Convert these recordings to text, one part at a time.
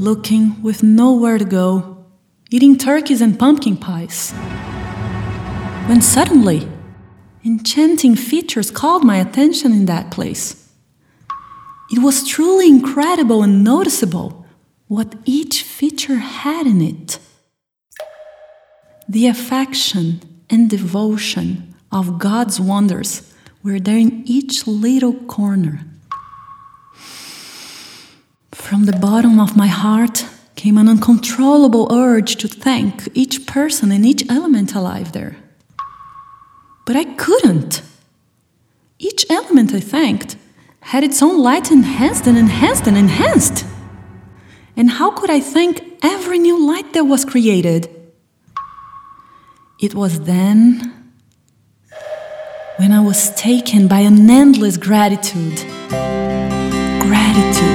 looking with nowhere to go, eating turkeys and pumpkin pies. When suddenly, enchanting features called my attention in that place. It was truly incredible and noticeable what each feature had in it. The affection and devotion of God's wonders were there in each little corner. From the bottom of my heart came an uncontrollable urge to thank each person and each element alive there. But I couldn't. Each element I thanked had its own light enhanced and enhanced and enhanced. And how could I thank every new light that was created? It was then when I was taken by an endless gratitude. Gratitude.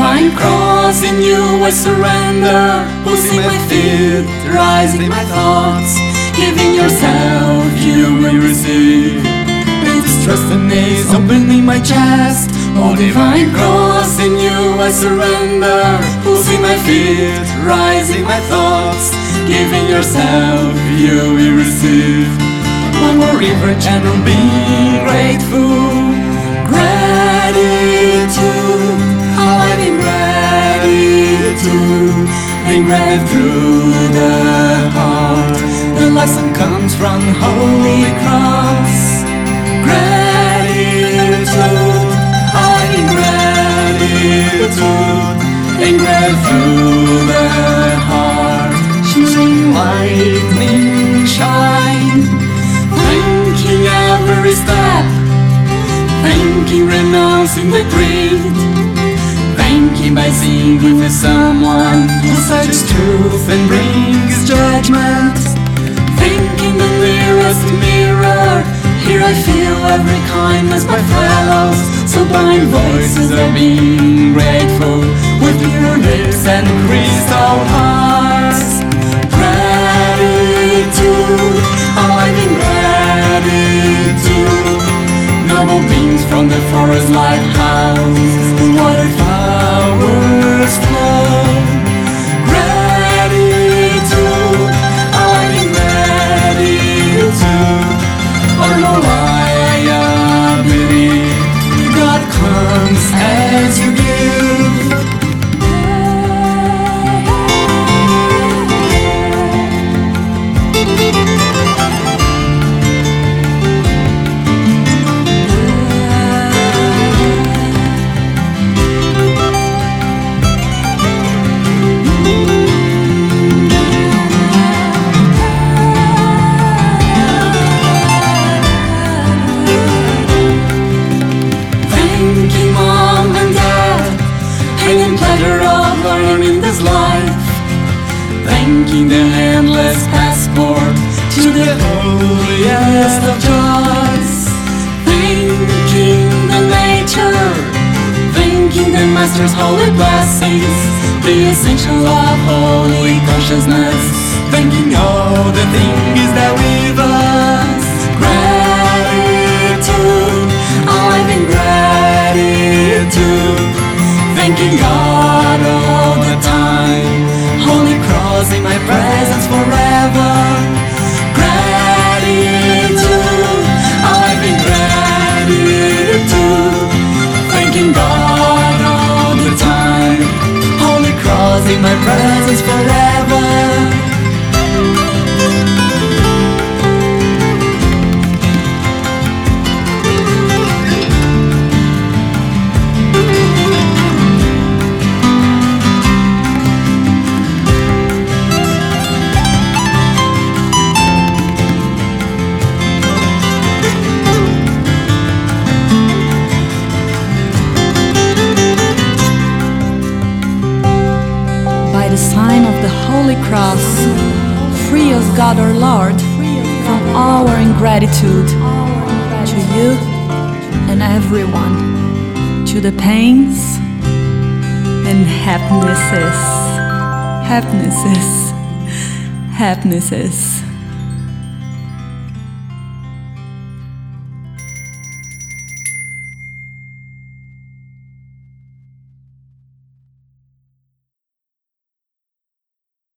Divine cross, in you I surrender. Pulsing my feet, rising my thoughts. Giving yourself, you will receive. In this trust and ease, opening my chest. Oh, divine cross, in you I surrender. Pulsing my feet, rising my thoughts. Giving yourself, you will receive. One more river channel, being grateful. Gratitude, granted through the heart. The lesson comes from Holy Cross. Gratitude, alive in gratitude, being granted through the heart. Shining lightning shine, thanking every step. Thanking, renouncing the greed. Thanking by seeing with someone who searches truth and brings judgment. Thanking the nearest mirror. Here I feel every kindness by fellows. So blind voices are being grateful with pure lips and crystal hearts. Gratitude, oh, alive in gratitude. Noble beings from the forest lighthouse this life. Thanking the endless passport to the holiest of joys. Thanking the nature, thanking the master's holy blessings, the essential of holy consciousness. Thanking all the things that weave us. Sign of the Holy Cross, free us, God our Lord, from our ingratitude to you and everyone, to the pains and happinesses, happinesses, happinesses.